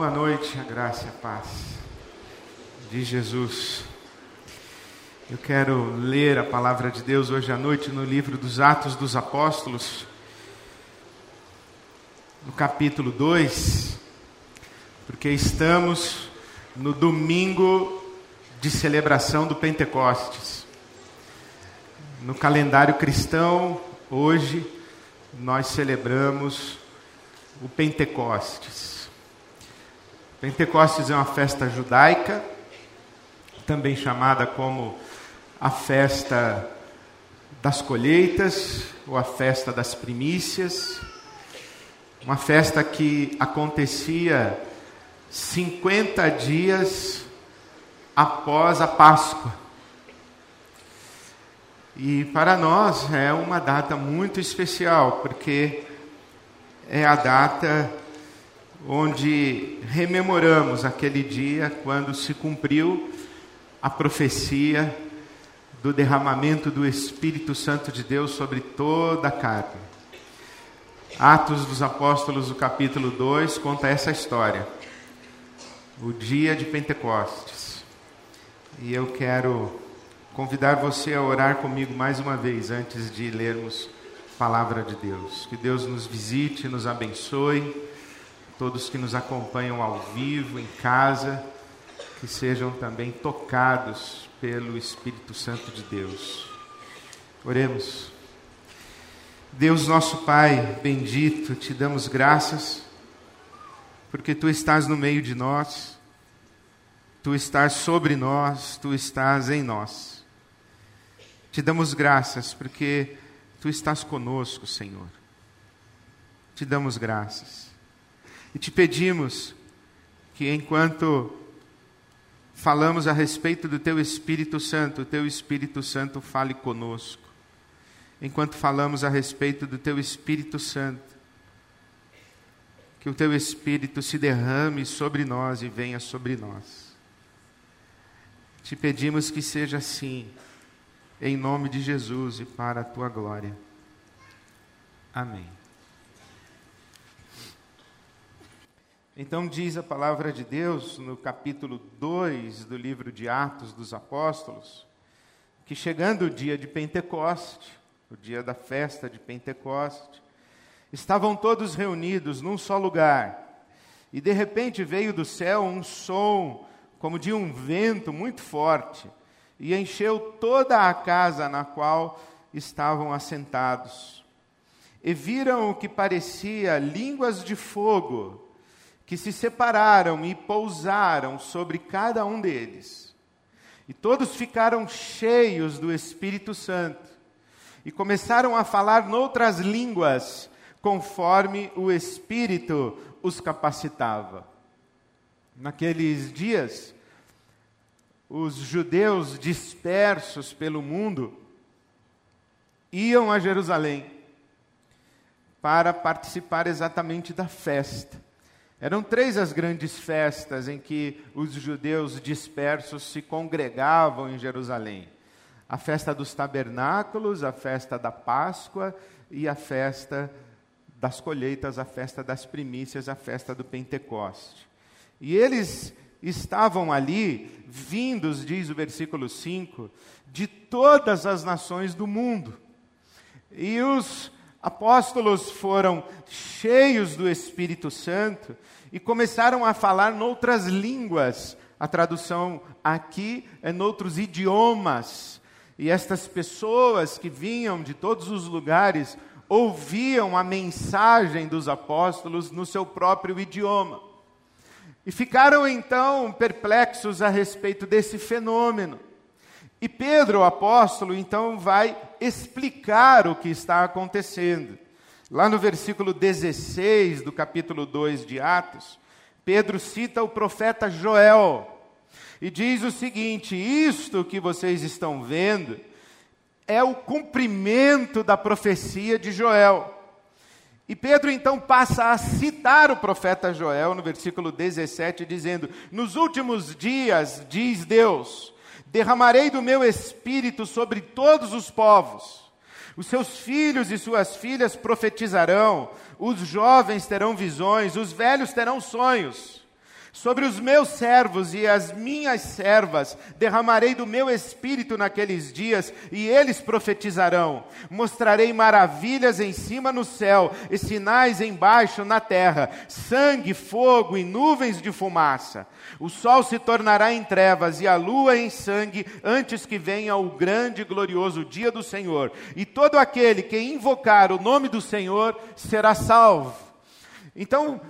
Boa noite, a graça e a paz de Jesus. Eu quero ler a palavra de Deus hoje à noite no livro dos Atos dos Apóstolos, no capítulo 2, porque estamos no domingo de celebração do Pentecostes. No calendário cristão, hoje, nós celebramos o Pentecostes. Pentecostes é uma festa judaica, também chamada como a festa das colheitas ou a festa das primícias. Uma festa que acontecia 50 dias após a Páscoa. E para nós é uma data muito especial, porque é a data onde rememoramos aquele dia quando se cumpriu a profecia do derramamento do Espírito Santo de Deus sobre toda a carne. Atos dos Apóstolos, o capítulo 2, conta essa história. O dia de Pentecostes. E eu quero convidar você a orar comigo mais uma vez antes de lermos a palavra de Deus. Que Deus nos visite, nos abençoe todos que nos acompanham ao vivo, em casa, que sejam também tocados pelo Espírito Santo de Deus. Oremos. Deus nosso Pai, bendito, te damos graças, porque tu estás no meio de nós, tu estás sobre nós, tu estás em nós. Te damos graças, porque tu estás conosco, Senhor. Te damos graças. E te pedimos que enquanto falamos a respeito do teu Espírito Santo, o teu Espírito Santo fale conosco. Enquanto falamos a respeito do teu Espírito Santo, que o teu Espírito se derrame sobre nós e venha sobre nós. Te pedimos que seja assim, em nome de Jesus e para a tua glória. Amém. Então diz a palavra de Deus no capítulo 2 do livro de Atos dos Apóstolos, que chegando o dia de Pentecoste, o dia da festa de Pentecoste, estavam todos reunidos num só lugar, e de repente veio do céu um som como de um vento muito forte, e encheu toda a casa na qual estavam assentados. E viram o que parecia línguas de fogo, que se separaram e pousaram sobre cada um deles. E todos ficaram cheios do Espírito Santo e começaram a falar noutras línguas, conforme o Espírito os capacitava. Naqueles dias, os judeus dispersos pelo mundo iam a Jerusalém para participar exatamente da festa eram três as grandes festas em que os judeus dispersos se congregavam em Jerusalém: a festa dos tabernáculos, a festa da Páscoa e a festa das colheitas, a festa das primícias, a festa do Pentecoste. E eles estavam ali, vindos, diz o versículo 5, de todas as nações do mundo. E os apóstolos foram cheios do Espírito Santo e começaram a falar noutras línguas. A tradução aqui é noutros idiomas. E estas pessoas que vinham de todos os lugares ouviam a mensagem dos apóstolos no seu próprio idioma. E ficaram então perplexos a respeito desse fenômeno. E Pedro, o apóstolo, então vai explicar o que está acontecendo. Lá no versículo 16 do capítulo 2 de Atos, Pedro cita o profeta Joel e diz o seguinte: Isto que vocês estão vendo é o cumprimento da profecia de Joel. E Pedro então passa a citar o profeta Joel no versículo 17, dizendo: Nos últimos dias, diz Deus, Derramarei do meu espírito sobre todos os povos. Os seus filhos e suas filhas profetizarão, os jovens terão visões, os velhos terão sonhos. Sobre os meus servos e as minhas servas derramarei do meu espírito naqueles dias, e eles profetizarão. Mostrarei maravilhas em cima no céu e sinais embaixo na terra: sangue, fogo e nuvens de fumaça. O sol se tornará em trevas e a lua em sangue, antes que venha o grande e glorioso dia do Senhor. E todo aquele que invocar o nome do Senhor será salvo. Então,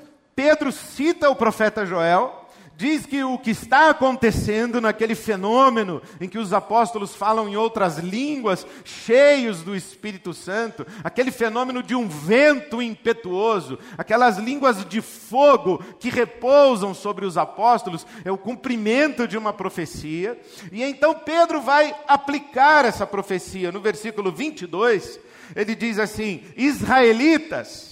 Pedro cita o profeta Joel, diz que o que está acontecendo naquele fenômeno em que os apóstolos falam em outras línguas, cheios do Espírito Santo, aquele fenômeno de um vento impetuoso, aquelas línguas de fogo que repousam sobre os apóstolos, é o cumprimento de uma profecia. E então Pedro vai aplicar essa profecia. No versículo 22, ele diz assim: Israelitas,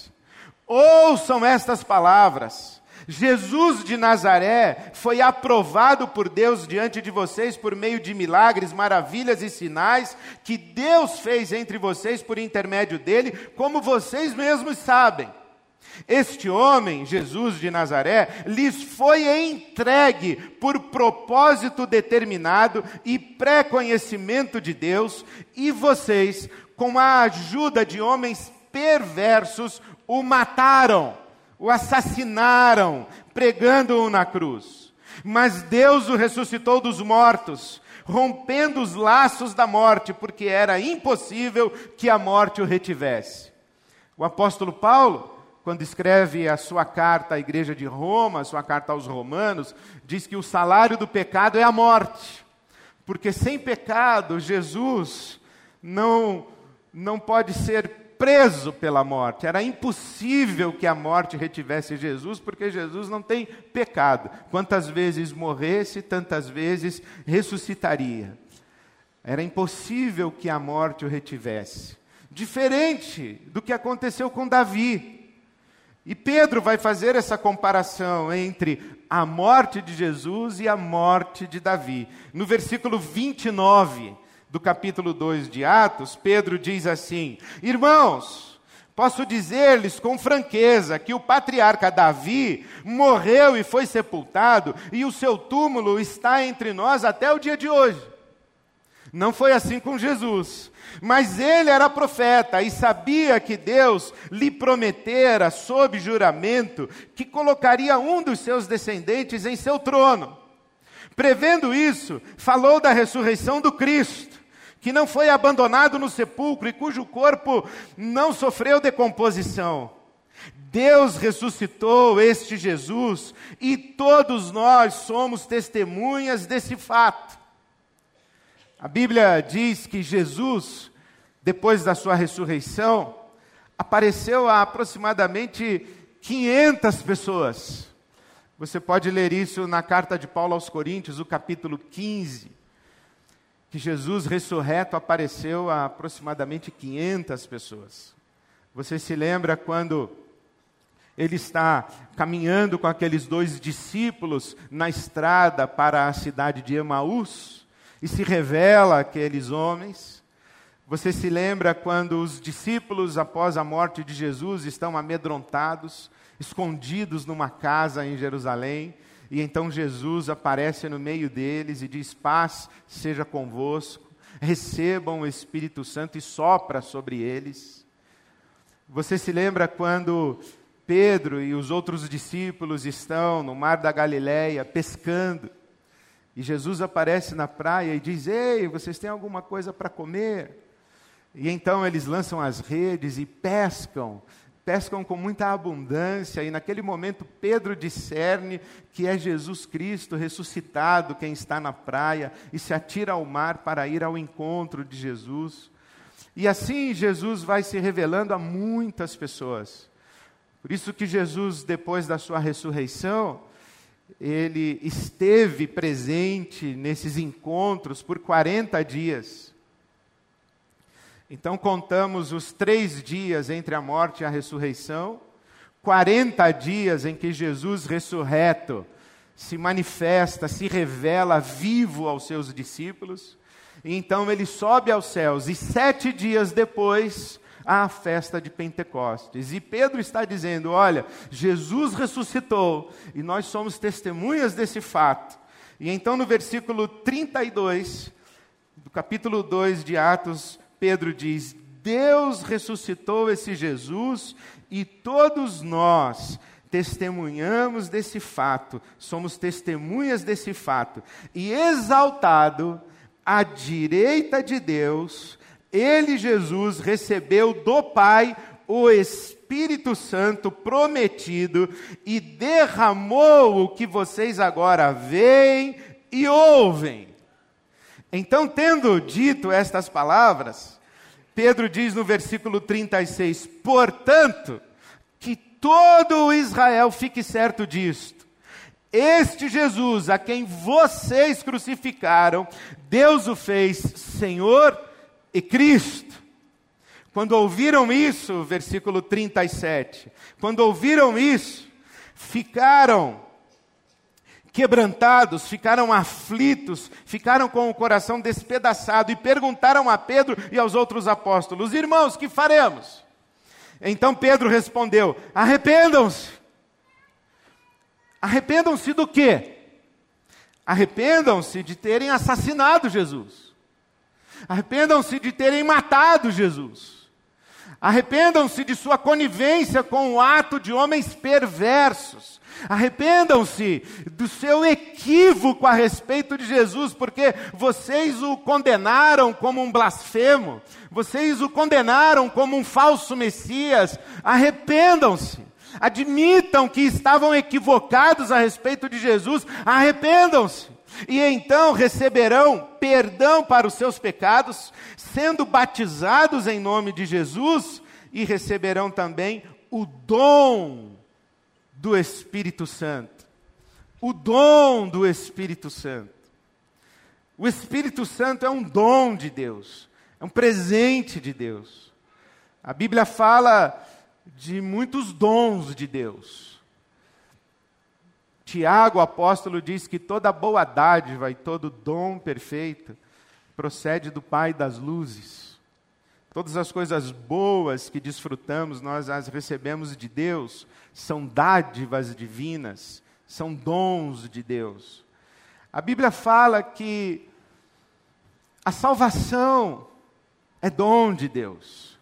Ouçam estas palavras. Jesus de Nazaré foi aprovado por Deus diante de vocês por meio de milagres, maravilhas e sinais que Deus fez entre vocês por intermédio dele, como vocês mesmos sabem. Este homem, Jesus de Nazaré, lhes foi entregue por propósito determinado e pré-conhecimento de Deus, e vocês, com a ajuda de homens perversos, o mataram, o assassinaram, pregando-o na cruz. Mas Deus o ressuscitou dos mortos, rompendo os laços da morte, porque era impossível que a morte o retivesse. O apóstolo Paulo, quando escreve a sua carta à igreja de Roma, a sua carta aos romanos, diz que o salário do pecado é a morte. Porque sem pecado, Jesus não, não pode ser preso pela morte. Era impossível que a morte retivesse Jesus, porque Jesus não tem pecado. Quantas vezes morresse, tantas vezes ressuscitaria. Era impossível que a morte o retivesse. Diferente do que aconteceu com Davi. E Pedro vai fazer essa comparação entre a morte de Jesus e a morte de Davi. No versículo 29, do capítulo 2 de Atos, Pedro diz assim: Irmãos, posso dizer-lhes com franqueza que o patriarca Davi morreu e foi sepultado, e o seu túmulo está entre nós até o dia de hoje. Não foi assim com Jesus. Mas ele era profeta e sabia que Deus lhe prometera, sob juramento, que colocaria um dos seus descendentes em seu trono. Prevendo isso, falou da ressurreição do Cristo que não foi abandonado no sepulcro e cujo corpo não sofreu decomposição. Deus ressuscitou este Jesus e todos nós somos testemunhas desse fato. A Bíblia diz que Jesus, depois da sua ressurreição, apareceu a aproximadamente 500 pessoas. Você pode ler isso na carta de Paulo aos Coríntios, o capítulo 15 que Jesus ressurreto apareceu a aproximadamente 500 pessoas. Você se lembra quando ele está caminhando com aqueles dois discípulos na estrada para a cidade de Emaús e se revela aqueles homens? Você se lembra quando os discípulos, após a morte de Jesus, estão amedrontados, escondidos numa casa em Jerusalém? E então Jesus aparece no meio deles e diz: Paz seja convosco, recebam o Espírito Santo e sopra sobre eles. Você se lembra quando Pedro e os outros discípulos estão no mar da Galileia pescando? E Jesus aparece na praia e diz: Ei, vocês têm alguma coisa para comer? E então eles lançam as redes e pescam pescam com muita abundância, e naquele momento Pedro discerne que é Jesus Cristo ressuscitado quem está na praia e se atira ao mar para ir ao encontro de Jesus. E assim Jesus vai se revelando a muitas pessoas. Por isso que Jesus, depois da sua ressurreição, ele esteve presente nesses encontros por 40 dias. Então contamos os três dias entre a morte e a ressurreição, 40 dias em que Jesus ressurreto se manifesta, se revela vivo aos seus discípulos, e então ele sobe aos céus, e sete dias depois à festa de Pentecostes. E Pedro está dizendo: olha, Jesus ressuscitou e nós somos testemunhas desse fato. E então no versículo 32 do capítulo 2 de Atos, Pedro diz: Deus ressuscitou esse Jesus e todos nós testemunhamos desse fato, somos testemunhas desse fato. E exaltado à direita de Deus, ele, Jesus, recebeu do Pai o Espírito Santo prometido e derramou o que vocês agora veem e ouvem. Então, tendo dito estas palavras, Pedro diz no versículo 36: Portanto, que todo o Israel fique certo disto. Este Jesus, a quem vocês crucificaram, Deus o fez Senhor e Cristo. Quando ouviram isso, versículo 37, quando ouviram isso, ficaram quebrantados, ficaram aflitos, ficaram com o coração despedaçado e perguntaram a Pedro e aos outros apóstolos: Irmãos, que faremos? Então Pedro respondeu: Arrependam-se. Arrependam-se do quê? Arrependam-se de terem assassinado Jesus. Arrependam-se de terem matado Jesus. Arrependam-se de sua conivência com o ato de homens perversos. Arrependam-se do seu equívoco a respeito de Jesus, porque vocês o condenaram como um blasfemo, vocês o condenaram como um falso Messias. Arrependam-se. Admitam que estavam equivocados a respeito de Jesus. Arrependam-se. E então receberão perdão para os seus pecados, sendo batizados em nome de Jesus, e receberão também o dom do Espírito Santo. O dom do Espírito Santo. O Espírito Santo é um dom de Deus, é um presente de Deus. A Bíblia fala de muitos dons de Deus. Tiago, apóstolo, diz que toda boa dádiva e todo dom perfeito procede do Pai das luzes. Todas as coisas boas que desfrutamos, nós as recebemos de Deus, são dádivas divinas, são dons de Deus. A Bíblia fala que a salvação é dom de Deus.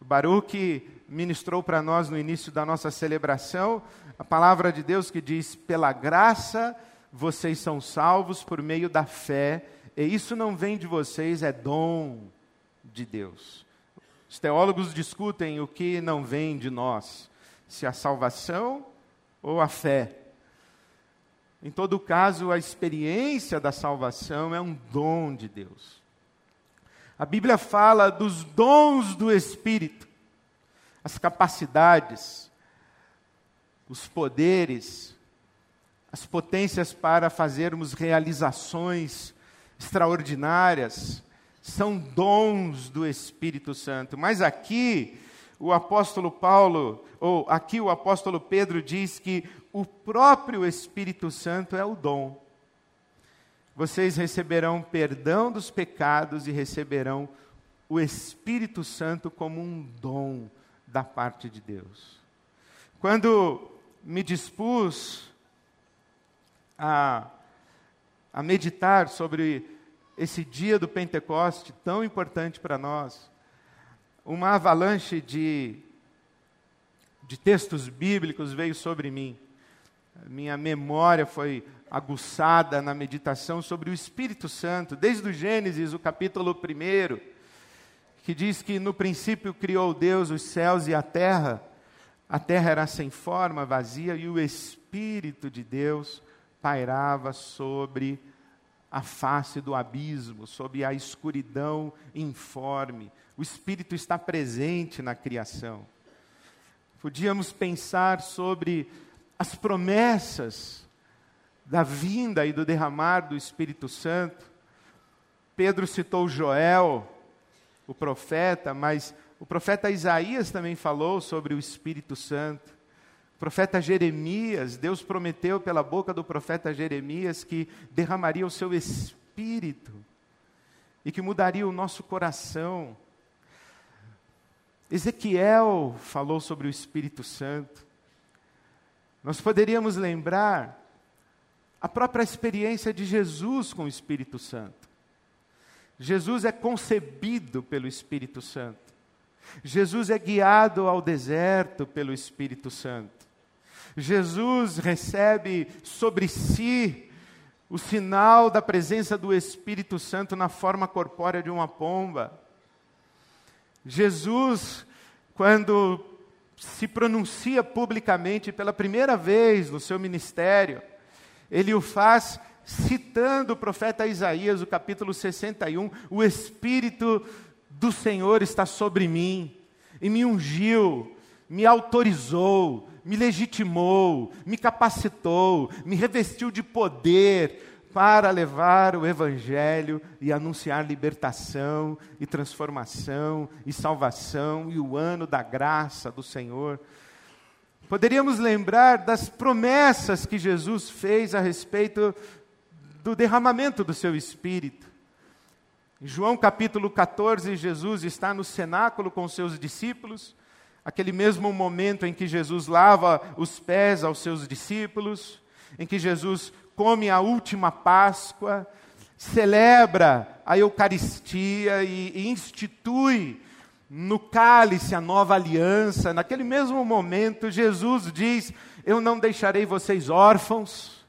O Baruch ministrou para nós no início da nossa celebração a palavra de Deus que diz: pela graça vocês são salvos por meio da fé, e isso não vem de vocês, é dom de Deus. Os teólogos discutem o que não vem de nós se a salvação ou a fé. Em todo caso, a experiência da salvação é um dom de Deus. A Bíblia fala dos dons do Espírito, as capacidades, os poderes, as potências para fazermos realizações extraordinárias, são dons do Espírito Santo. Mas aqui, o apóstolo Paulo, ou aqui o apóstolo Pedro diz que o próprio Espírito Santo é o dom. Vocês receberão perdão dos pecados e receberão o Espírito Santo como um dom da parte de Deus. Quando me dispus a, a meditar sobre esse dia do Pentecoste tão importante para nós, uma avalanche de, de textos bíblicos veio sobre mim. Minha memória foi aguçada na meditação sobre o Espírito Santo, desde o Gênesis, o capítulo 1, que diz que no princípio criou Deus os céus e a terra. A terra era sem forma, vazia, e o Espírito de Deus pairava sobre a face do abismo, sobre a escuridão informe. O Espírito está presente na criação. Podíamos pensar sobre as promessas da vinda e do derramar do Espírito Santo. Pedro citou Joel, o profeta, mas o profeta Isaías também falou sobre o Espírito Santo. Profeta Jeremias, Deus prometeu pela boca do profeta Jeremias que derramaria o seu espírito e que mudaria o nosso coração. Ezequiel falou sobre o Espírito Santo. Nós poderíamos lembrar a própria experiência de Jesus com o Espírito Santo. Jesus é concebido pelo Espírito Santo. Jesus é guiado ao deserto pelo Espírito Santo. Jesus recebe sobre si o sinal da presença do Espírito Santo na forma corpórea de uma pomba. Jesus, quando se pronuncia publicamente pela primeira vez no seu ministério, ele o faz citando o profeta Isaías, o capítulo 61, o Espírito do Senhor está sobre mim e me ungiu, me autorizou, me legitimou, me capacitou, me revestiu de poder para levar o Evangelho e anunciar libertação e transformação e salvação e o ano da graça do Senhor. Poderíamos lembrar das promessas que Jesus fez a respeito do derramamento do seu Espírito. Em João capítulo 14, Jesus está no cenáculo com seus discípulos, aquele mesmo momento em que Jesus lava os pés aos seus discípulos, em que Jesus come a última Páscoa, celebra a Eucaristia e, e institui no cálice a nova aliança. Naquele mesmo momento, Jesus diz: Eu não deixarei vocês órfãos.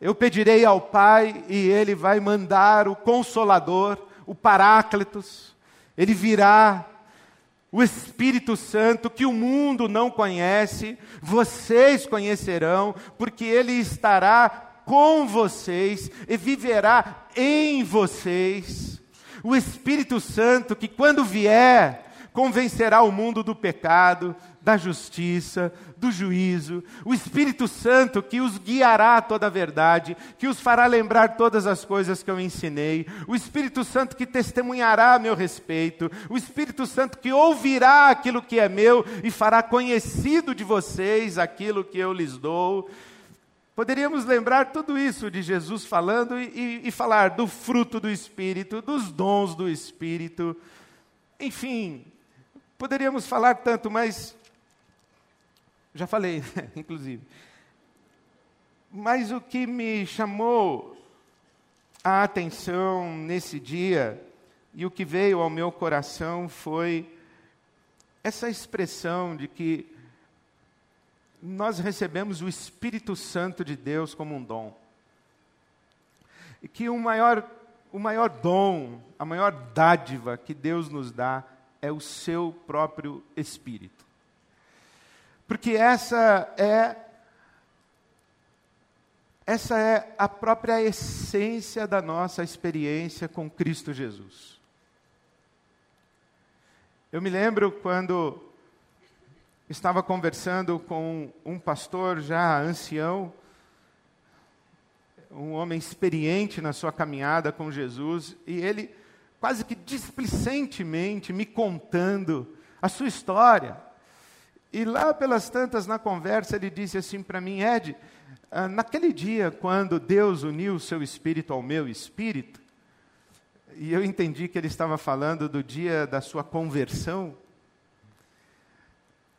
Eu pedirei ao Pai e Ele vai mandar o Consolador, o Paráclitos. Ele virá, o Espírito Santo, que o mundo não conhece, vocês conhecerão, porque Ele estará com vocês e viverá em vocês. O Espírito Santo, que quando vier, convencerá o mundo do pecado, da justiça, do juízo, o Espírito Santo que os guiará a toda a verdade, que os fará lembrar todas as coisas que eu ensinei, o Espírito Santo que testemunhará a meu respeito, o Espírito Santo que ouvirá aquilo que é meu e fará conhecido de vocês aquilo que eu lhes dou. Poderíamos lembrar tudo isso de Jesus falando e, e, e falar do fruto do Espírito, dos dons do Espírito, enfim, poderíamos falar tanto, mas já falei, inclusive. Mas o que me chamou a atenção nesse dia e o que veio ao meu coração foi essa expressão de que nós recebemos o Espírito Santo de Deus como um dom. E que o maior, o maior dom, a maior dádiva que Deus nos dá é o seu próprio Espírito. Porque essa é essa é a própria essência da nossa experiência com Cristo Jesus. Eu me lembro quando estava conversando com um pastor já ancião, um homem experiente na sua caminhada com Jesus, e ele quase que displicentemente me contando a sua história e lá pelas tantas na conversa ele disse assim para mim, Ed, ah, naquele dia quando Deus uniu o seu espírito ao meu espírito, e eu entendi que ele estava falando do dia da sua conversão,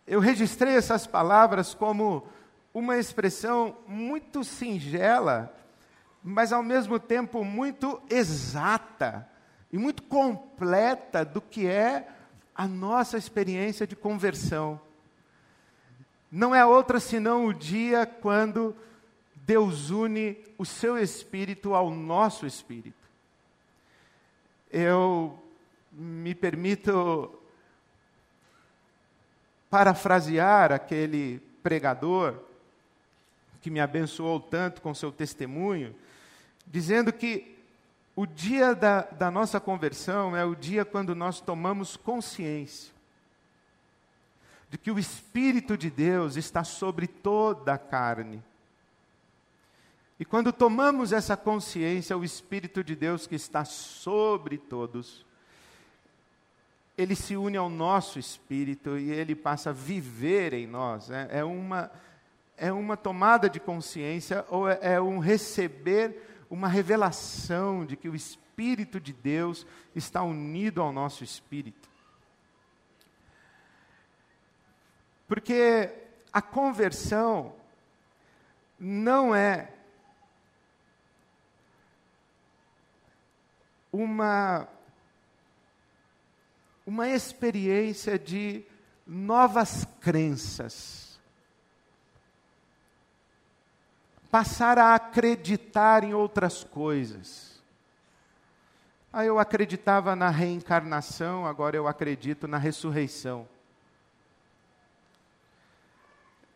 eu registrei essas palavras como uma expressão muito singela, mas ao mesmo tempo muito exata e muito completa do que é a nossa experiência de conversão não é outra senão o dia quando Deus une o seu espírito ao nosso espírito. Eu me permito parafrasear aquele pregador que me abençoou tanto com seu testemunho, dizendo que o dia da, da nossa conversão é o dia quando nós tomamos consciência de que o Espírito de Deus está sobre toda a carne. E quando tomamos essa consciência, o Espírito de Deus que está sobre todos, ele se une ao nosso espírito e ele passa a viver em nós. É, é uma, é uma tomada de consciência ou é, é um receber uma revelação de que o Espírito de Deus está unido ao nosso espírito. Porque a conversão não é uma uma experiência de novas crenças. Passar a acreditar em outras coisas. Ah, eu acreditava na reencarnação, agora eu acredito na ressurreição.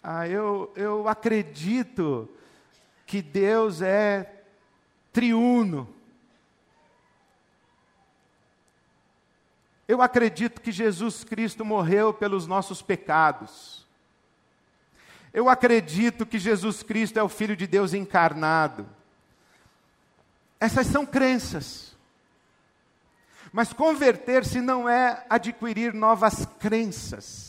Ah, eu, eu acredito que Deus é triuno. Eu acredito que Jesus Cristo morreu pelos nossos pecados. Eu acredito que Jesus Cristo é o Filho de Deus encarnado. Essas são crenças. Mas converter-se não é adquirir novas crenças.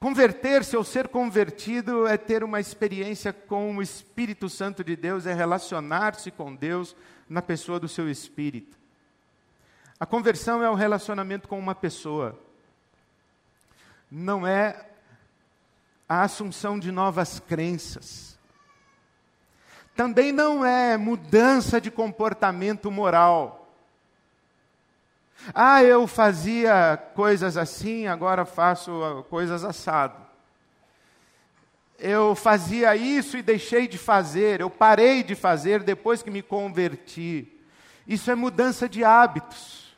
Converter-se ou ser convertido é ter uma experiência com o Espírito Santo de Deus, é relacionar-se com Deus na pessoa do seu espírito. A conversão é o relacionamento com uma pessoa, não é a assunção de novas crenças. Também não é mudança de comportamento moral. Ah, eu fazia coisas assim, agora faço coisas assado. Eu fazia isso e deixei de fazer, eu parei de fazer depois que me converti. Isso é mudança de hábitos.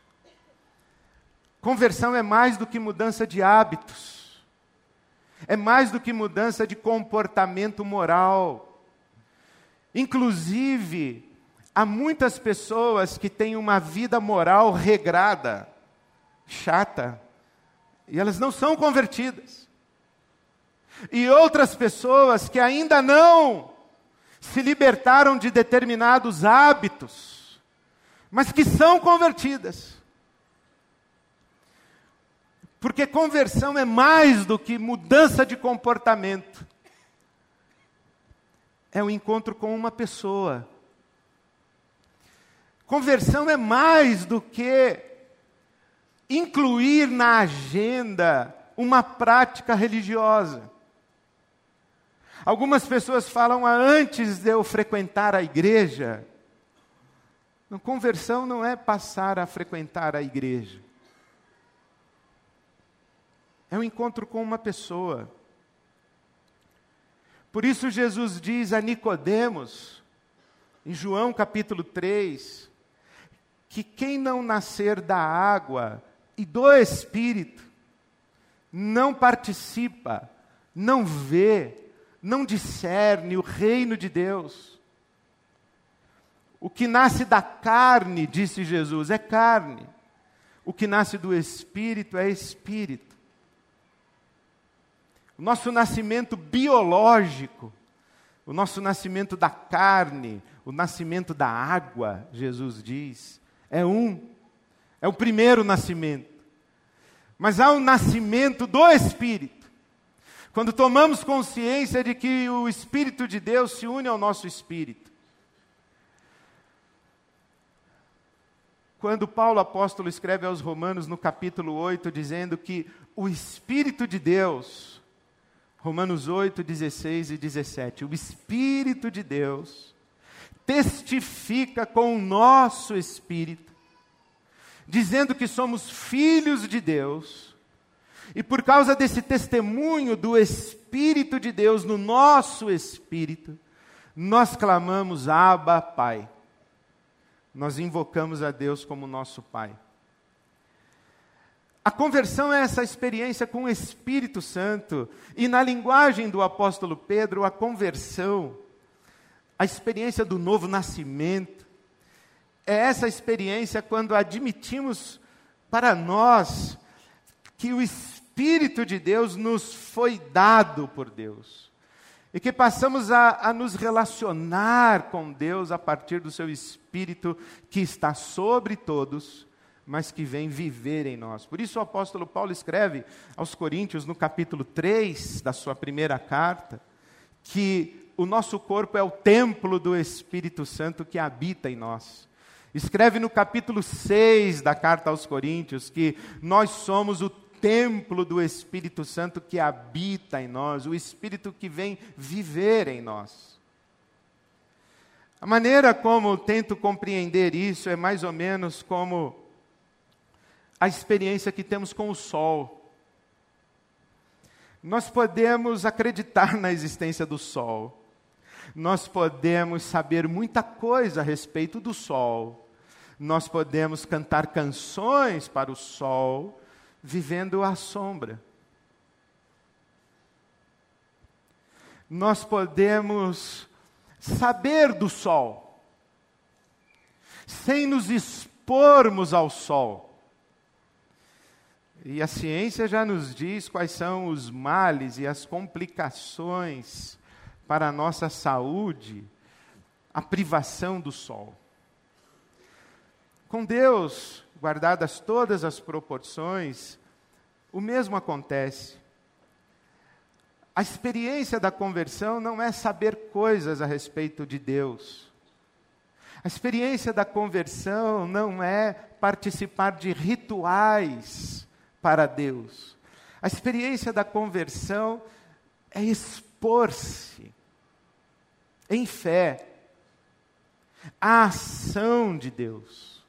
Conversão é mais do que mudança de hábitos, é mais do que mudança de comportamento moral. Inclusive, há muitas pessoas que têm uma vida moral regrada, chata, e elas não são convertidas. E outras pessoas que ainda não se libertaram de determinados hábitos, mas que são convertidas. Porque conversão é mais do que mudança de comportamento. É o um encontro com uma pessoa. Conversão é mais do que incluir na agenda uma prática religiosa. Algumas pessoas falam ah, antes de eu frequentar a igreja. Conversão não é passar a frequentar a igreja. É um encontro com uma pessoa. Por isso Jesus diz a Nicodemos, em João capítulo 3, que quem não nascer da água e do espírito não participa, não vê, não discerne o reino de Deus. O que nasce da carne, disse Jesus, é carne. O que nasce do espírito é espírito o nosso nascimento biológico, o nosso nascimento da carne, o nascimento da água, Jesus diz, é um, é o primeiro nascimento. Mas há o nascimento do Espírito. Quando tomamos consciência de que o Espírito de Deus se une ao nosso espírito. Quando Paulo apóstolo escreve aos Romanos no capítulo 8, dizendo que o Espírito de Deus Romanos 8, 16 e 17. O Espírito de Deus testifica com o nosso espírito, dizendo que somos filhos de Deus, e por causa desse testemunho do Espírito de Deus no nosso espírito, nós clamamos Abba, Pai. Nós invocamos a Deus como nosso Pai. A conversão é essa experiência com o Espírito Santo. E na linguagem do apóstolo Pedro, a conversão, a experiência do novo nascimento, é essa experiência quando admitimos para nós que o Espírito de Deus nos foi dado por Deus. E que passamos a, a nos relacionar com Deus a partir do seu Espírito que está sobre todos mas que vem viver em nós. Por isso o apóstolo Paulo escreve aos Coríntios, no capítulo 3 da sua primeira carta, que o nosso corpo é o templo do Espírito Santo que habita em nós. Escreve no capítulo 6 da carta aos Coríntios que nós somos o templo do Espírito Santo que habita em nós, o Espírito que vem viver em nós. A maneira como tento compreender isso é mais ou menos como a experiência que temos com o sol. Nós podemos acreditar na existência do sol, nós podemos saber muita coisa a respeito do sol, nós podemos cantar canções para o sol, vivendo à sombra. Nós podemos saber do sol, sem nos expormos ao sol e a ciência já nos diz quais são os males e as complicações para a nossa saúde, a privação do sol. Com Deus, guardadas todas as proporções, o mesmo acontece. A experiência da conversão não é saber coisas a respeito de Deus. A experiência da conversão não é participar de rituais para Deus. A experiência da conversão é expor-se em fé à ação de Deus,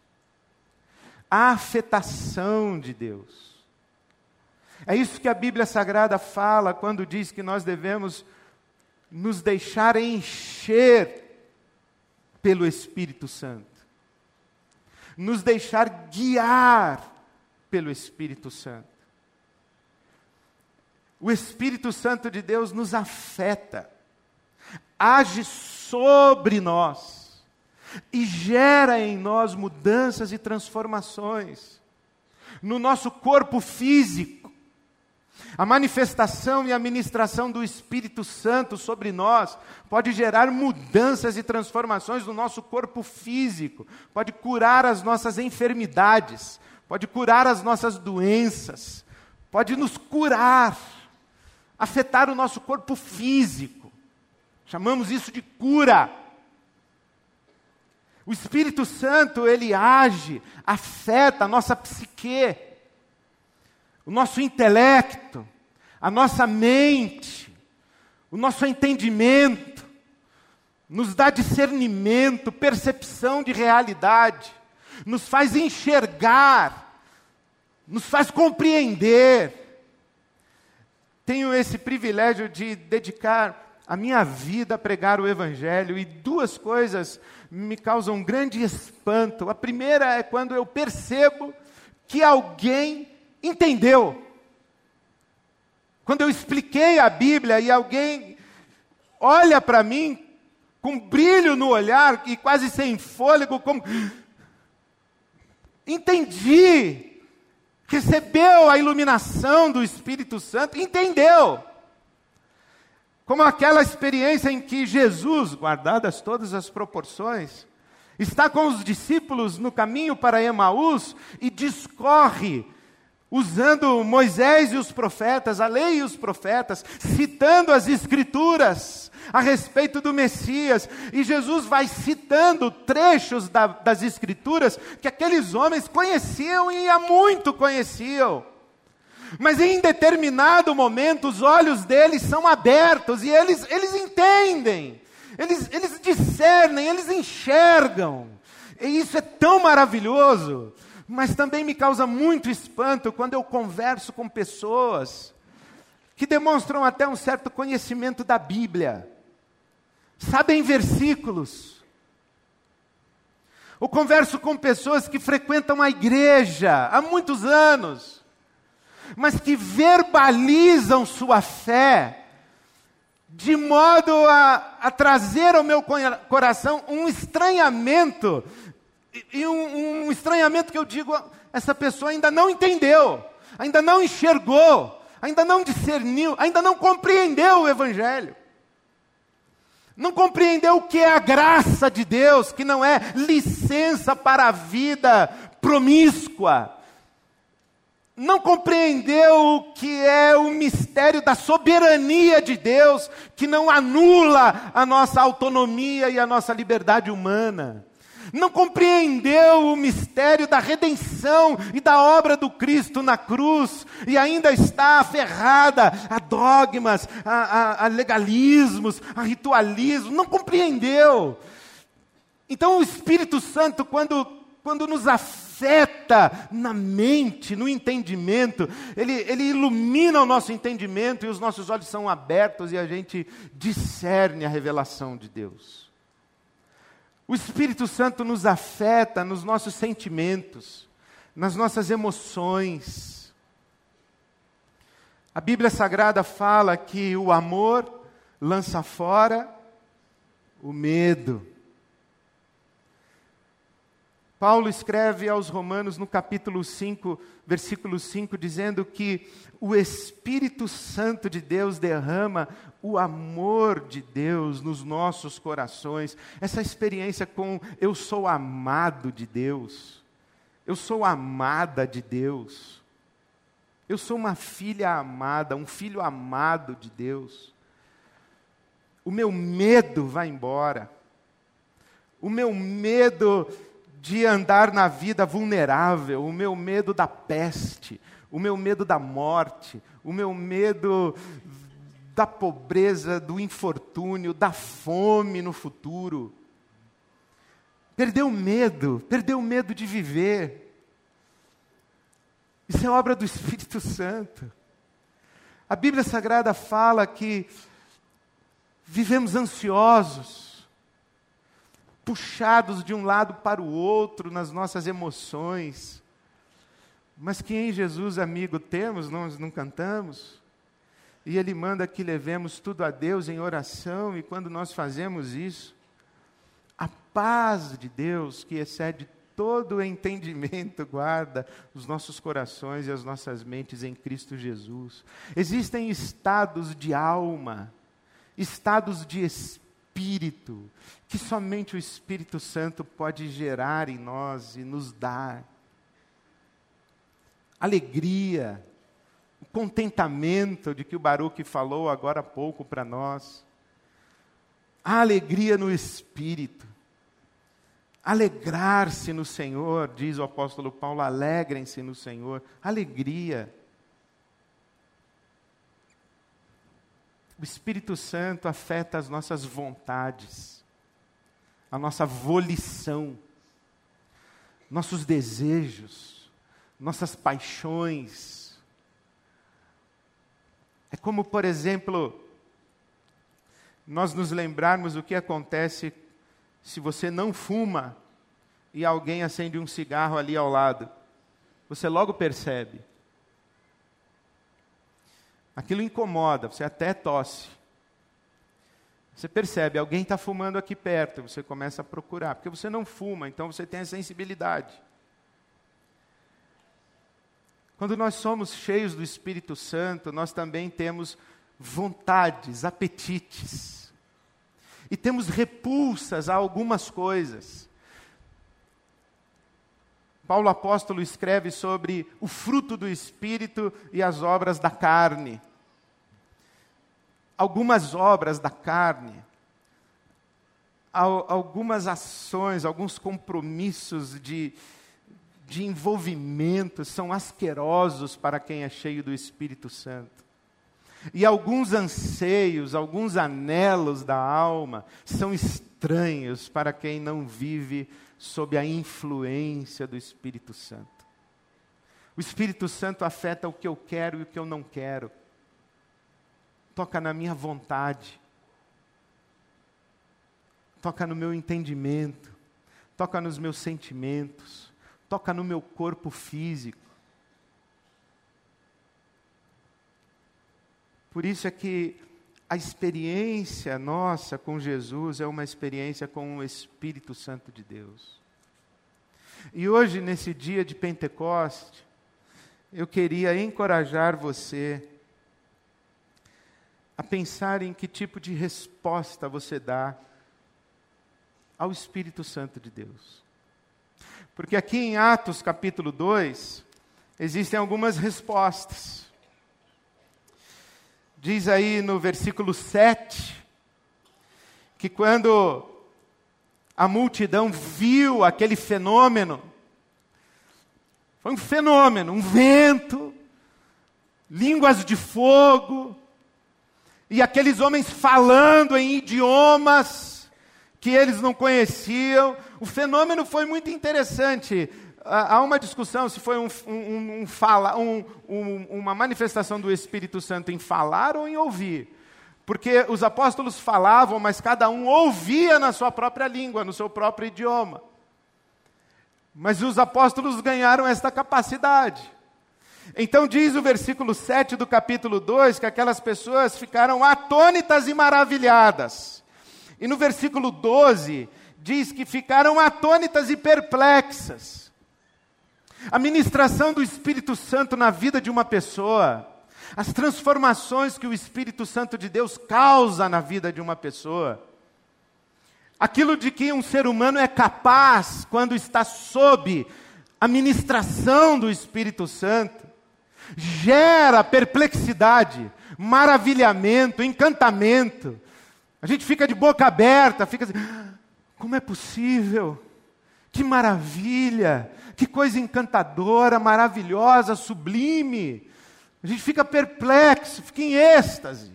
à afetação de Deus. É isso que a Bíblia Sagrada fala quando diz que nós devemos nos deixar encher pelo Espírito Santo, nos deixar guiar pelo Espírito Santo. O Espírito Santo de Deus nos afeta, age sobre nós e gera em nós mudanças e transformações no nosso corpo físico. A manifestação e a ministração do Espírito Santo sobre nós pode gerar mudanças e transformações no nosso corpo físico, pode curar as nossas enfermidades, pode curar as nossas doenças, pode nos curar, afetar o nosso corpo físico. Chamamos isso de cura. O Espírito Santo, ele age, afeta a nossa psique, o nosso intelecto, a nossa mente, o nosso entendimento, nos dá discernimento, percepção de realidade nos faz enxergar, nos faz compreender. Tenho esse privilégio de dedicar a minha vida a pregar o Evangelho e duas coisas me causam grande espanto. A primeira é quando eu percebo que alguém entendeu. Quando eu expliquei a Bíblia e alguém olha para mim com brilho no olhar e quase sem fôlego, como entendi, recebeu a iluminação do Espírito Santo, entendeu. Como aquela experiência em que Jesus, guardadas todas as proporções, está com os discípulos no caminho para Emaús e discorre usando Moisés e os profetas, a lei e os profetas, citando as Escrituras a respeito do Messias. E Jesus vai citando trechos da, das Escrituras que aqueles homens conheciam e há muito conheciam. Mas em determinado momento os olhos deles são abertos e eles, eles entendem, eles, eles discernem, eles enxergam. E isso é tão maravilhoso mas também me causa muito espanto quando eu converso com pessoas que demonstram até um certo conhecimento da Bíblia, sabem versículos. Ou converso com pessoas que frequentam a igreja há muitos anos, mas que verbalizam sua fé de modo a, a trazer ao meu coração um estranhamento e um, um estranhamento que eu digo, essa pessoa ainda não entendeu, ainda não enxergou, ainda não discerniu, ainda não compreendeu o Evangelho. Não compreendeu o que é a graça de Deus, que não é licença para a vida promíscua. Não compreendeu o que é o mistério da soberania de Deus, que não anula a nossa autonomia e a nossa liberdade humana não compreendeu o mistério da redenção e da obra do Cristo na cruz, e ainda está aferrada a dogmas, a, a, a legalismos, a ritualismo, não compreendeu. Então o Espírito Santo, quando, quando nos afeta na mente, no entendimento, ele, ele ilumina o nosso entendimento e os nossos olhos são abertos e a gente discerne a revelação de Deus. O Espírito Santo nos afeta nos nossos sentimentos, nas nossas emoções. A Bíblia Sagrada fala que o amor lança fora o medo. Paulo escreve aos Romanos no capítulo 5, versículo 5, dizendo que o Espírito Santo de Deus derrama o amor de Deus nos nossos corações. Essa experiência com eu sou amado de Deus, eu sou amada de Deus, eu sou uma filha amada, um filho amado de Deus. O meu medo vai embora, o meu medo de andar na vida vulnerável, o meu medo da peste, o meu medo da morte, o meu medo da pobreza, do infortúnio, da fome no futuro. Perdeu o medo, perdeu o medo de viver. Isso é obra do Espírito Santo. A Bíblia Sagrada fala que vivemos ansiosos, puxados de um lado para o outro nas nossas emoções. Mas que em Jesus, amigo, temos, nós não cantamos. E Ele manda que levemos tudo a Deus em oração, e quando nós fazemos isso, a paz de Deus, que excede todo o entendimento, guarda os nossos corações e as nossas mentes em Cristo Jesus. Existem estados de alma, estados de espírito espírito, que somente o Espírito Santo pode gerar em nós e nos dar. Alegria, o contentamento de que o Baruque falou agora há pouco para nós. A alegria no espírito. Alegrar-se no Senhor, diz o apóstolo Paulo, alegrem-se no Senhor. Alegria. O Espírito Santo afeta as nossas vontades, a nossa volição, nossos desejos, nossas paixões. É como, por exemplo, nós nos lembrarmos o que acontece se você não fuma e alguém acende um cigarro ali ao lado. Você logo percebe. Aquilo incomoda, você até tosse. Você percebe, alguém está fumando aqui perto, você começa a procurar, porque você não fuma, então você tem a sensibilidade. Quando nós somos cheios do Espírito Santo, nós também temos vontades, apetites. E temos repulsas a algumas coisas. Paulo apóstolo escreve sobre o fruto do espírito e as obras da carne. Algumas obras da carne, algumas ações, alguns compromissos de, de envolvimento são asquerosos para quem é cheio do Espírito Santo. E alguns anseios, alguns anelos da alma são estranhos para quem não vive sob a influência do Espírito Santo. O Espírito Santo afeta o que eu quero e o que eu não quero. Toca na minha vontade. Toca no meu entendimento. Toca nos meus sentimentos. Toca no meu corpo físico. Por isso é que a experiência nossa com Jesus é uma experiência com o Espírito Santo de Deus. E hoje, nesse dia de Pentecoste, eu queria encorajar você a pensar em que tipo de resposta você dá ao Espírito Santo de Deus. Porque aqui em Atos capítulo 2, existem algumas respostas. Diz aí no versículo 7 que quando a multidão viu aquele fenômeno. Foi um fenômeno, um vento, línguas de fogo, e aqueles homens falando em idiomas que eles não conheciam. O fenômeno foi muito interessante. Há uma discussão se foi um, um, um fala, uma manifestação do Espírito Santo em falar ou em ouvir. Porque os apóstolos falavam, mas cada um ouvia na sua própria língua, no seu próprio idioma. Mas os apóstolos ganharam esta capacidade. Então diz o versículo 7 do capítulo 2 que aquelas pessoas ficaram atônitas e maravilhadas. E no versículo 12 diz que ficaram atônitas e perplexas. A ministração do Espírito Santo na vida de uma pessoa, as transformações que o Espírito Santo de Deus causa na vida de uma pessoa, aquilo de que um ser humano é capaz quando está sob a ministração do Espírito Santo, gera perplexidade, maravilhamento, encantamento. A gente fica de boca aberta, fica assim, como é possível? Que maravilha, que coisa encantadora, maravilhosa, sublime. A gente fica perplexo, fica em êxtase.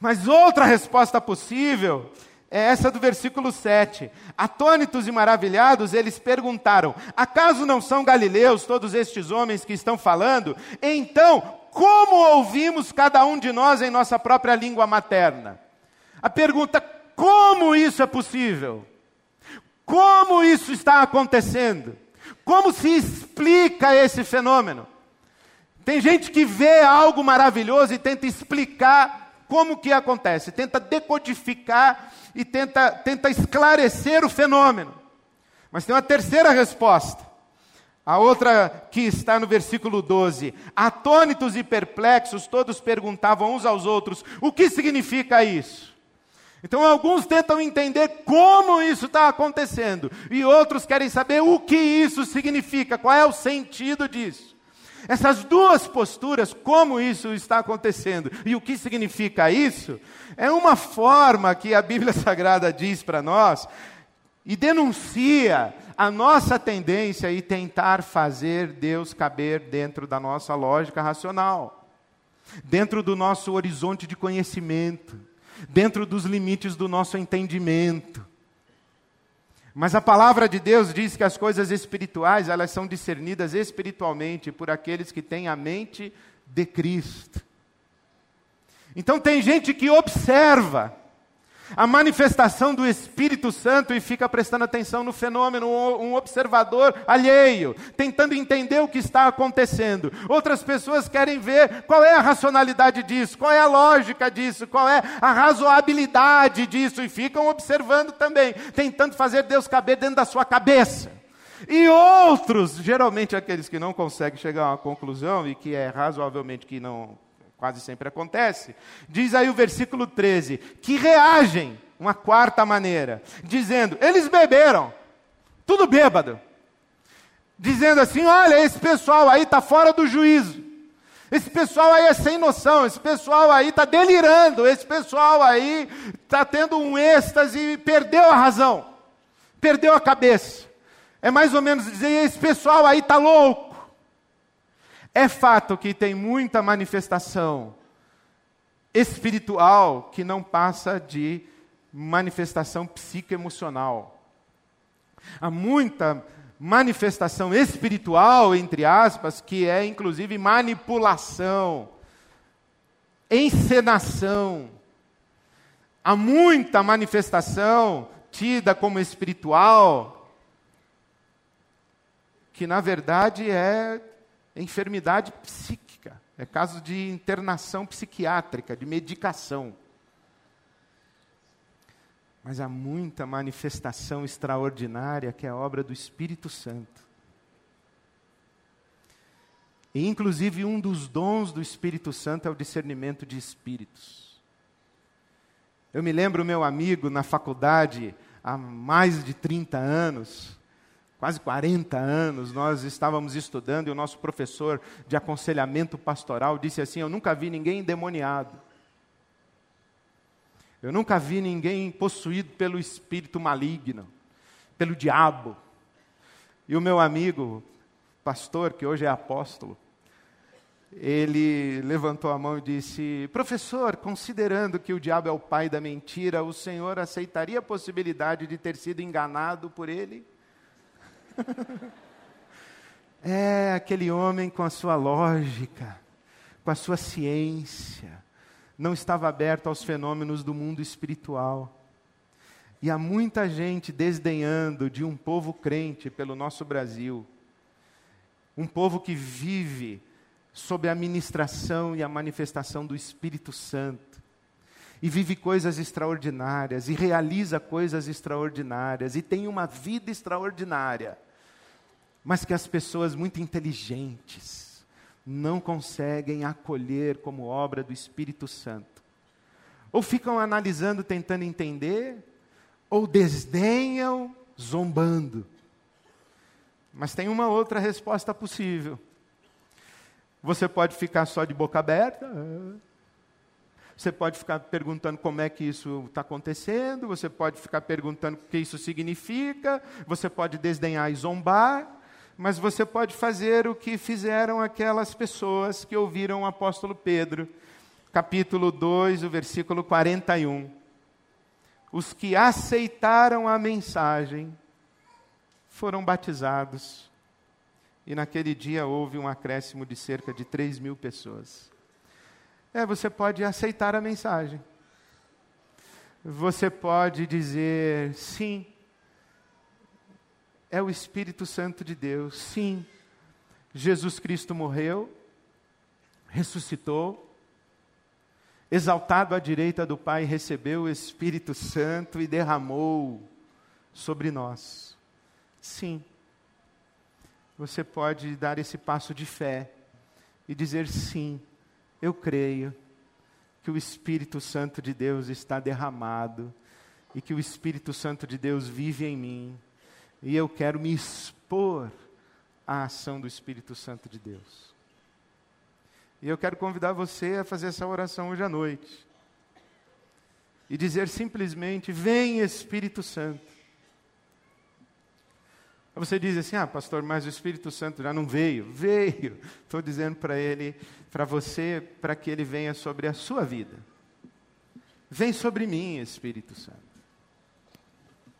Mas outra resposta possível é essa do versículo 7. Atônitos e maravilhados, eles perguntaram: Acaso não são galileus todos estes homens que estão falando? Então, como ouvimos cada um de nós em nossa própria língua materna? A pergunta: como isso é possível? Como isso está acontecendo? Como se explica esse fenômeno? Tem gente que vê algo maravilhoso e tenta explicar como que acontece, tenta decodificar e tenta, tenta esclarecer o fenômeno. Mas tem uma terceira resposta. A outra que está no versículo 12: Atônitos e perplexos, todos perguntavam uns aos outros: o que significa isso? Então, alguns tentam entender como isso está acontecendo, e outros querem saber o que isso significa, qual é o sentido disso. Essas duas posturas, como isso está acontecendo e o que significa isso, é uma forma que a Bíblia Sagrada diz para nós e denuncia a nossa tendência em tentar fazer Deus caber dentro da nossa lógica racional, dentro do nosso horizonte de conhecimento, dentro dos limites do nosso entendimento. Mas a palavra de Deus diz que as coisas espirituais, elas são discernidas espiritualmente por aqueles que têm a mente de Cristo. Então tem gente que observa a manifestação do Espírito Santo e fica prestando atenção no fenômeno, um observador alheio, tentando entender o que está acontecendo. Outras pessoas querem ver qual é a racionalidade disso, qual é a lógica disso, qual é a razoabilidade disso, e ficam observando também, tentando fazer Deus caber dentro da sua cabeça. E outros, geralmente aqueles que não conseguem chegar a uma conclusão e que é razoavelmente que não quase sempre acontece. Diz aí o versículo 13: que reagem, uma quarta maneira, dizendo: eles beberam, tudo bêbado. Dizendo assim: olha, esse pessoal aí está fora do juízo. Esse pessoal aí é sem noção, esse pessoal aí está delirando, esse pessoal aí está tendo um êxtase e perdeu a razão, perdeu a cabeça. É mais ou menos dizer: esse pessoal aí está louco. É fato que tem muita manifestação espiritual que não passa de manifestação psicoemocional. Há muita manifestação espiritual, entre aspas, que é inclusive manipulação, encenação. Há muita manifestação tida como espiritual, que na verdade é é enfermidade psíquica, é caso de internação psiquiátrica, de medicação. Mas há muita manifestação extraordinária que é obra do Espírito Santo. E, inclusive, um dos dons do Espírito Santo é o discernimento de espíritos. Eu me lembro, meu amigo, na faculdade, há mais de 30 anos, quase 40 anos, nós estávamos estudando e o nosso professor de aconselhamento pastoral disse assim: Eu nunca vi ninguém endemoniado. Eu nunca vi ninguém possuído pelo espírito maligno, pelo diabo. E o meu amigo, pastor, que hoje é apóstolo, ele levantou a mão e disse: Professor, considerando que o diabo é o pai da mentira, o senhor aceitaria a possibilidade de ter sido enganado por ele? é aquele homem com a sua lógica, com a sua ciência, não estava aberto aos fenômenos do mundo espiritual. E há muita gente desdenhando de um povo crente pelo nosso Brasil, um povo que vive sob a ministração e a manifestação do Espírito Santo. E vive coisas extraordinárias, e realiza coisas extraordinárias, e tem uma vida extraordinária. Mas que as pessoas muito inteligentes não conseguem acolher como obra do Espírito Santo. Ou ficam analisando, tentando entender, ou desdenham, zombando. Mas tem uma outra resposta possível você pode ficar só de boca aberta. Você pode ficar perguntando como é que isso está acontecendo. Você pode ficar perguntando o que isso significa. Você pode desdenhar e zombar. Mas você pode fazer o que fizeram aquelas pessoas que ouviram o apóstolo Pedro, capítulo 2, o versículo 41. Os que aceitaram a mensagem foram batizados e naquele dia houve um acréscimo de cerca de 3 mil pessoas. É, você pode aceitar a mensagem. Você pode dizer sim. É o Espírito Santo de Deus, sim. Jesus Cristo morreu, ressuscitou, exaltado à direita do Pai, recebeu o Espírito Santo e derramou sobre nós. Sim você pode dar esse passo de fé e dizer sim, eu creio que o Espírito Santo de Deus está derramado e que o Espírito Santo de Deus vive em mim e eu quero me expor à ação do Espírito Santo de Deus. E eu quero convidar você a fazer essa oração hoje à noite e dizer simplesmente: Vem Espírito Santo. Você diz assim: ah, pastor, mas o Espírito Santo já não veio. Veio. Estou dizendo para ele, para você, para que ele venha sobre a sua vida. Vem sobre mim, Espírito Santo.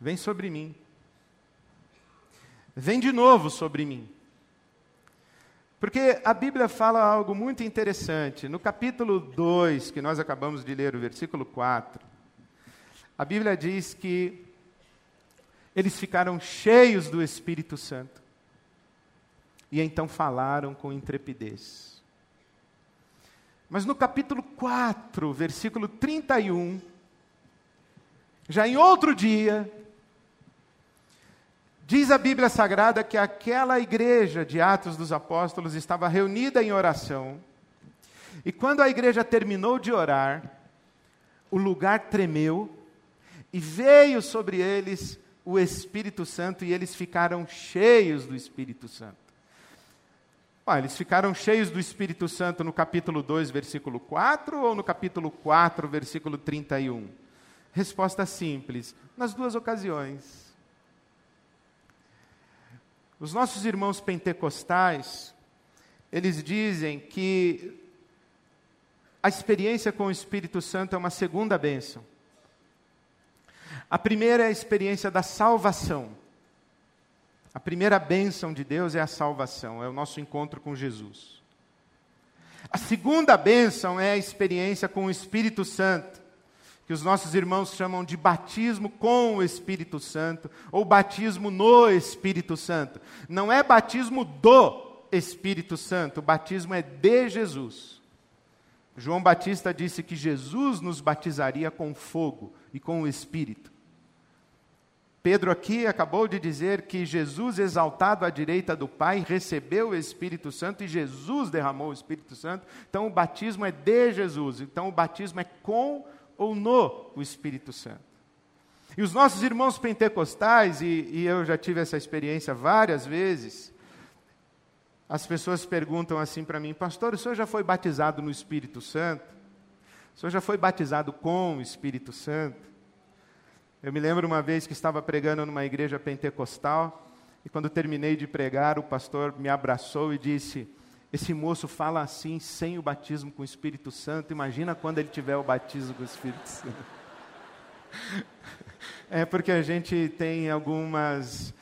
Vem sobre mim. Vem de novo sobre mim. Porque a Bíblia fala algo muito interessante. No capítulo 2, que nós acabamos de ler, o versículo 4, a Bíblia diz que eles ficaram cheios do Espírito Santo. E então falaram com intrepidez. Mas no capítulo 4, versículo 31, já em outro dia, diz a Bíblia Sagrada que aquela igreja de Atos dos Apóstolos estava reunida em oração. E quando a igreja terminou de orar, o lugar tremeu e veio sobre eles o Espírito Santo e eles ficaram cheios do Espírito Santo. Ah, eles ficaram cheios do Espírito Santo no capítulo 2, versículo 4 ou no capítulo 4, versículo 31? Resposta simples: nas duas ocasiões. Os nossos irmãos pentecostais, eles dizem que a experiência com o Espírito Santo é uma segunda bênção. A primeira é a experiência da salvação. A primeira bênção de Deus é a salvação, é o nosso encontro com Jesus. A segunda bênção é a experiência com o Espírito Santo, que os nossos irmãos chamam de batismo com o Espírito Santo, ou batismo no Espírito Santo. Não é batismo do Espírito Santo, o batismo é de Jesus. João Batista disse que Jesus nos batizaria com fogo e com o Espírito. Pedro aqui acabou de dizer que Jesus, exaltado à direita do Pai, recebeu o Espírito Santo e Jesus derramou o Espírito Santo. Então o batismo é de Jesus. Então o batismo é com ou no o Espírito Santo. E os nossos irmãos pentecostais, e, e eu já tive essa experiência várias vezes, as pessoas perguntam assim para mim, pastor, o senhor já foi batizado no Espírito Santo? O senhor já foi batizado com o Espírito Santo? Eu me lembro uma vez que estava pregando numa igreja pentecostal, e quando terminei de pregar, o pastor me abraçou e disse: Esse moço fala assim, sem o batismo com o Espírito Santo, imagina quando ele tiver o batismo com o Espírito Santo. É porque a gente tem algumas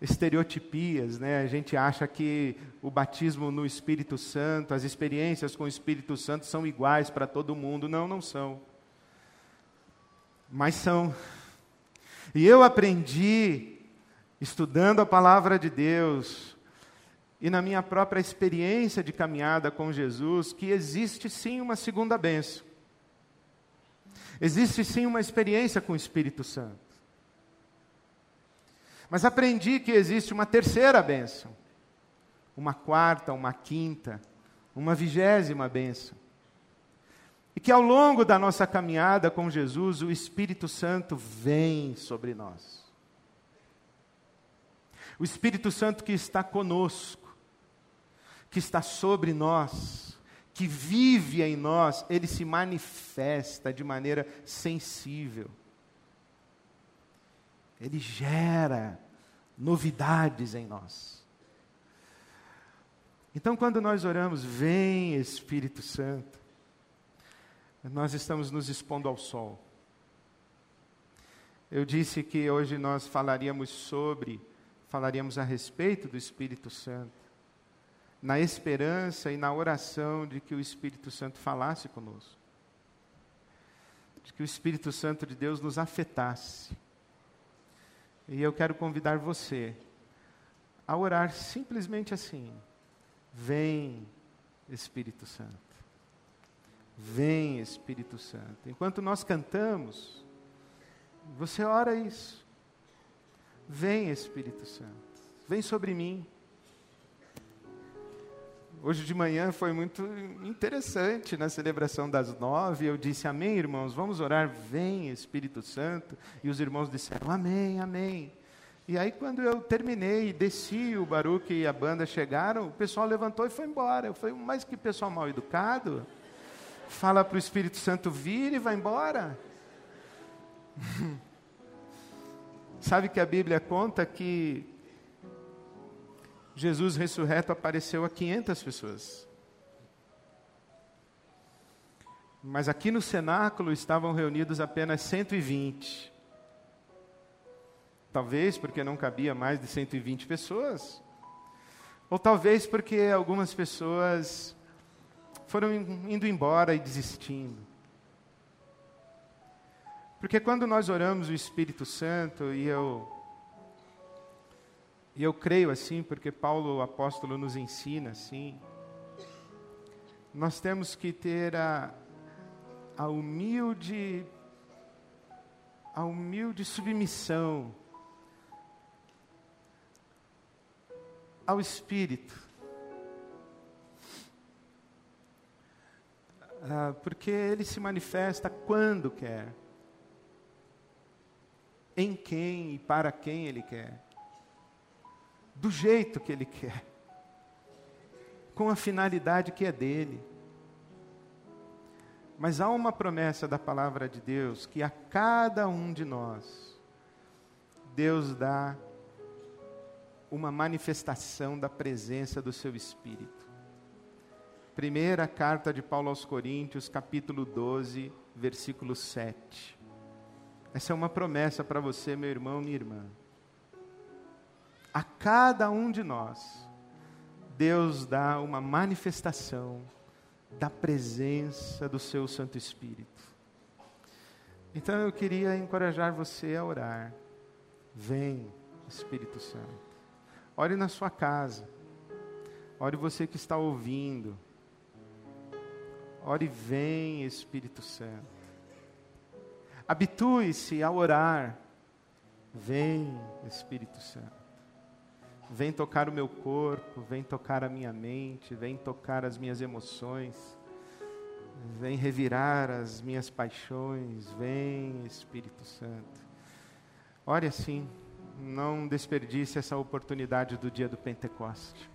estereotipias, né? A gente acha que o batismo no Espírito Santo, as experiências com o Espírito Santo são iguais para todo mundo. Não, não são. Mas são. E eu aprendi, estudando a palavra de Deus, e na minha própria experiência de caminhada com Jesus, que existe sim uma segunda benção. Existe sim uma experiência com o Espírito Santo. Mas aprendi que existe uma terceira bênção, uma quarta, uma quinta, uma vigésima bênção. E que ao longo da nossa caminhada com Jesus, o Espírito Santo vem sobre nós. O Espírito Santo que está conosco, que está sobre nós, que vive em nós, ele se manifesta de maneira sensível. Ele gera novidades em nós. Então, quando nós oramos, vem Espírito Santo, nós estamos nos expondo ao sol. Eu disse que hoje nós falaríamos sobre, falaríamos a respeito do Espírito Santo, na esperança e na oração de que o Espírito Santo falasse conosco, de que o Espírito Santo de Deus nos afetasse. E eu quero convidar você a orar simplesmente assim: Vem, Espírito Santo. Vem, Espírito Santo. Enquanto nós cantamos, você ora isso. Vem, Espírito Santo. Vem sobre mim. Hoje de manhã foi muito interessante na celebração das nove. Eu disse amém, irmãos, vamos orar, vem Espírito Santo. E os irmãos disseram amém, amém. E aí, quando eu terminei, desci, o Baruque e a banda chegaram, o pessoal levantou e foi embora. Eu falei, mas que pessoal mal educado fala para o Espírito Santo vir e vai embora. Sabe que a Bíblia conta que Jesus ressurreto apareceu a 500 pessoas. Mas aqui no cenáculo estavam reunidos apenas 120. Talvez porque não cabia mais de 120 pessoas. Ou talvez porque algumas pessoas foram indo embora e desistindo. Porque quando nós oramos o Espírito Santo, e eu, e eu creio assim, porque Paulo, o apóstolo, nos ensina assim, nós temos que ter a, a humilde, a humilde submissão ao Espírito. Ah, porque ele se manifesta quando quer, em quem e para quem ele quer, do jeito que ele quer, com a finalidade que é dele. Mas há uma promessa da palavra de Deus que a cada um de nós, Deus dá uma manifestação da presença do seu Espírito. Primeira carta de Paulo aos Coríntios, capítulo 12, versículo 7. Essa é uma promessa para você, meu irmão, minha irmã. A cada um de nós, Deus dá uma manifestação da presença do seu Santo Espírito. Então eu queria encorajar você a orar. Vem, Espírito Santo. Ore na sua casa. Ore você que está ouvindo. Ore, vem Espírito Santo. Habitue-se a orar. Vem Espírito Santo. Vem tocar o meu corpo, vem tocar a minha mente, vem tocar as minhas emoções, vem revirar as minhas paixões, vem Espírito Santo. Ore assim, não desperdice essa oportunidade do dia do Pentecoste.